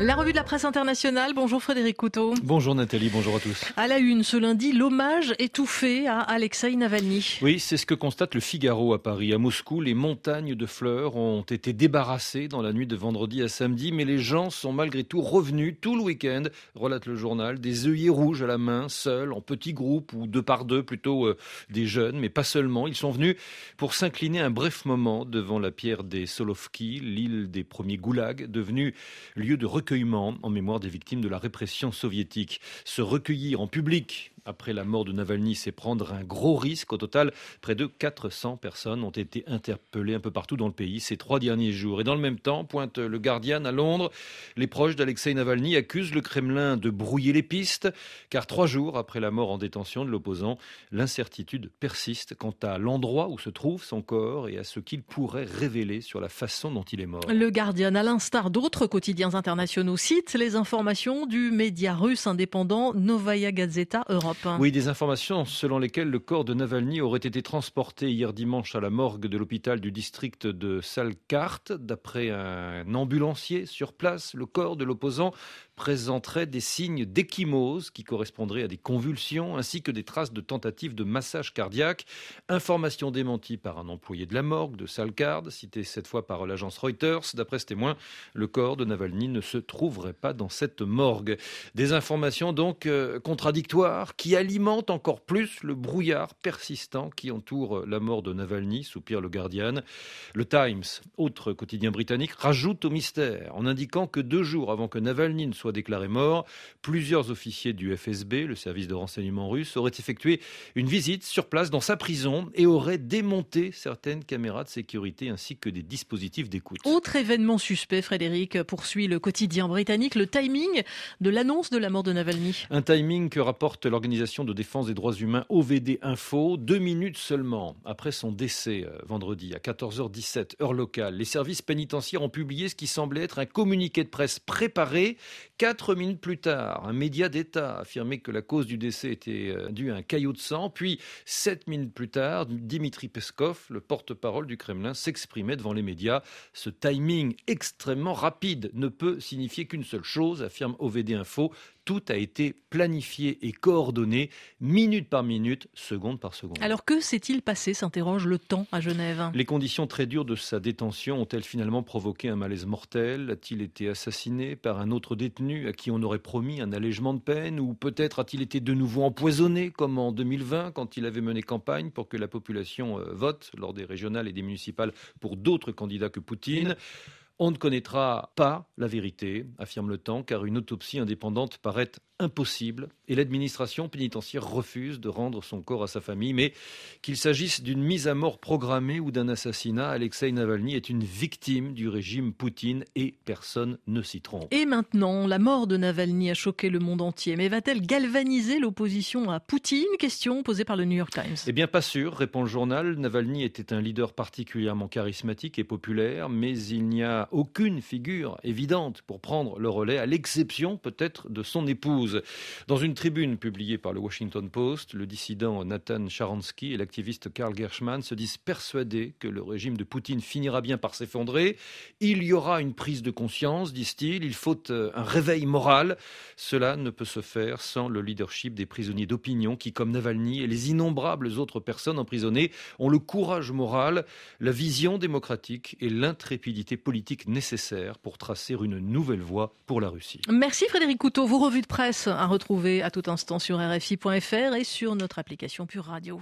La revue de la presse internationale. Bonjour Frédéric Couteau. Bonjour Nathalie, bonjour à tous. À la une ce lundi, l'hommage étouffé à Alexei Navalny. Oui, c'est ce que constate le Figaro à Paris. À Moscou, les montagnes de fleurs ont été débarrassées dans la nuit de vendredi à samedi, mais les gens sont malgré tout revenus tout le week-end, relate le journal, des œillets rouges à la main, seuls, en petits groupes ou deux par deux, plutôt euh, des jeunes, mais pas seulement. Ils sont venus pour s'incliner un bref moment devant la pierre des Solovki, l'île des premiers goulags, devenue lieu de recueillement en mémoire des victimes de la répression soviétique. Se recueillir en public après la mort de Navalny, c'est prendre un gros risque. Au total, près de 400 personnes ont été interpellées un peu partout dans le pays ces trois derniers jours. Et dans le même temps, pointe le Guardian à Londres, les proches d'Alexei Navalny accusent le Kremlin de brouiller les pistes, car trois jours après la mort en détention de l'opposant, l'incertitude persiste quant à l'endroit où se trouve son corps et à ce qu'il pourrait révéler sur la façon dont il est mort. Le Guardian, à l'instar d'autres quotidiens internationaux, cite les informations du média russe indépendant Novaya Gazeta Europe. Oui, des informations selon lesquelles le corps de Navalny aurait été transporté hier dimanche à la morgue de l'hôpital du district de Salkart. D'après un ambulancier sur place, le corps de l'opposant présenterait des signes d'échymose qui correspondraient à des convulsions ainsi que des traces de tentatives de massage cardiaque. Information démentie par un employé de la morgue de Salkard, cité cette fois par l'agence Reuters. D'après ce témoin, le corps de Navalny ne se trouverait pas dans cette morgue. Des informations donc euh, contradictoires qui alimente encore plus le brouillard persistant qui entoure la mort de Navalny, soupire le Guardian. Le Times, autre quotidien britannique, rajoute au mystère en indiquant que deux jours avant que Navalny ne soit déclaré mort, plusieurs officiers du FSB, le service de renseignement russe, auraient effectué une visite sur place dans sa prison et auraient démonté certaines caméras de sécurité ainsi que des dispositifs d'écoute. Autre événement suspect, Frédéric, poursuit le quotidien britannique, le timing de l'annonce de la mort de Navalny. Un timing que rapporte l'organisation de défense des droits humains OVD Info, deux minutes seulement après son décès euh, vendredi à 14h17 heure locale, les services pénitentiaires ont publié ce qui semblait être un communiqué de presse préparé. Quatre minutes plus tard, un média d'État affirmait que la cause du décès était euh, due à un caillot de sang. Puis, sept minutes plus tard, Dimitri Peskov, le porte-parole du Kremlin, s'exprimait devant les médias. Ce timing extrêmement rapide ne peut signifier qu'une seule chose, affirme OVD Info, tout a été planifié et coordonné minute par minute, seconde par seconde. Alors que s'est-il passé s'interroge le temps à Genève? Les conditions très dures de sa détention ont-elles finalement provoqué un malaise mortel? A-t-il été assassiné par un autre détenu à qui on aurait promis un allègement de peine? Ou peut-être a-t-il été de nouveau empoisonné comme en 2020 quand il avait mené campagne pour que la population euh, vote lors des régionales et des municipales pour d'autres candidats que Poutine? On ne connaîtra pas la vérité, affirme le temps, car une autopsie indépendante paraît impossible et l'administration pénitentiaire refuse de rendre son corps à sa famille. Mais qu'il s'agisse d'une mise à mort programmée ou d'un assassinat, Alexei Navalny est une victime du régime Poutine et personne ne s'y trompe. Et maintenant, la mort de Navalny a choqué le monde entier. Mais va-t-elle galvaniser l'opposition à Poutine? Question posée par le New York Times. Eh bien, pas sûr, répond le journal. Navalny était un leader particulièrement charismatique et populaire, mais il n'y a aucune figure évidente pour prendre le relais, à l'exception peut-être de son épouse. Dans une tribune publiée par le Washington Post, le dissident Nathan Sharansky et l'activiste Karl Gershman se disent persuadés que le régime de Poutine finira bien par s'effondrer. Il y aura une prise de conscience, disent-ils. Il faut euh, un réveil moral. Cela ne peut se faire sans le leadership des prisonniers d'opinion qui, comme Navalny et les innombrables autres personnes emprisonnées, ont le courage moral, la vision démocratique et l'intrépidité politique nécessaires pour tracer une nouvelle voie pour la Russie. Merci Frédéric Couteau. Vos revues de presse à retrouver à tout instant sur RFI.fr et sur notre application Pure Radio.